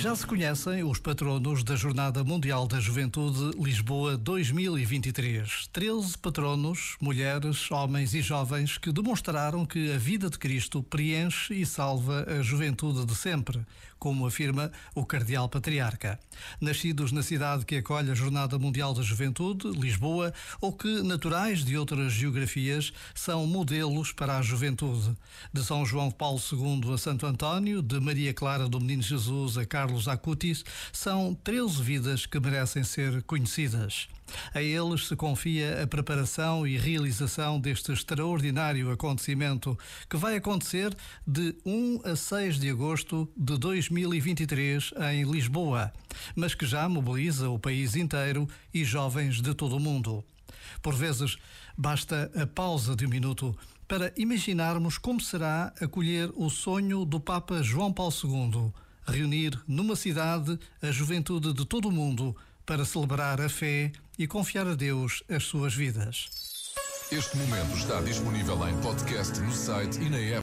Já se conhecem os patronos da Jornada Mundial da Juventude Lisboa 2023. 13 patronos, mulheres, homens e jovens que demonstraram que a vida de Cristo preenche e salva a juventude de sempre, como afirma o Cardeal Patriarca. Nascidos na cidade que acolhe a Jornada Mundial da Juventude, Lisboa, ou que, naturais de outras geografias, são modelos para a juventude. De São João Paulo II a Santo António, de Maria Clara do Menino Jesus a Carlos Carlos Acutis, são 13 vidas que merecem ser conhecidas. A eles se confia a preparação e realização deste extraordinário acontecimento que vai acontecer de 1 a 6 de agosto de 2023 em Lisboa, mas que já mobiliza o país inteiro e jovens de todo o mundo. Por vezes, basta a pausa de um minuto para imaginarmos como será acolher o sonho do Papa João Paulo II reunir numa cidade a juventude de todo o mundo para celebrar a fé e confiar a Deus as suas vidas. Este momento está disponível em podcast no site e na app.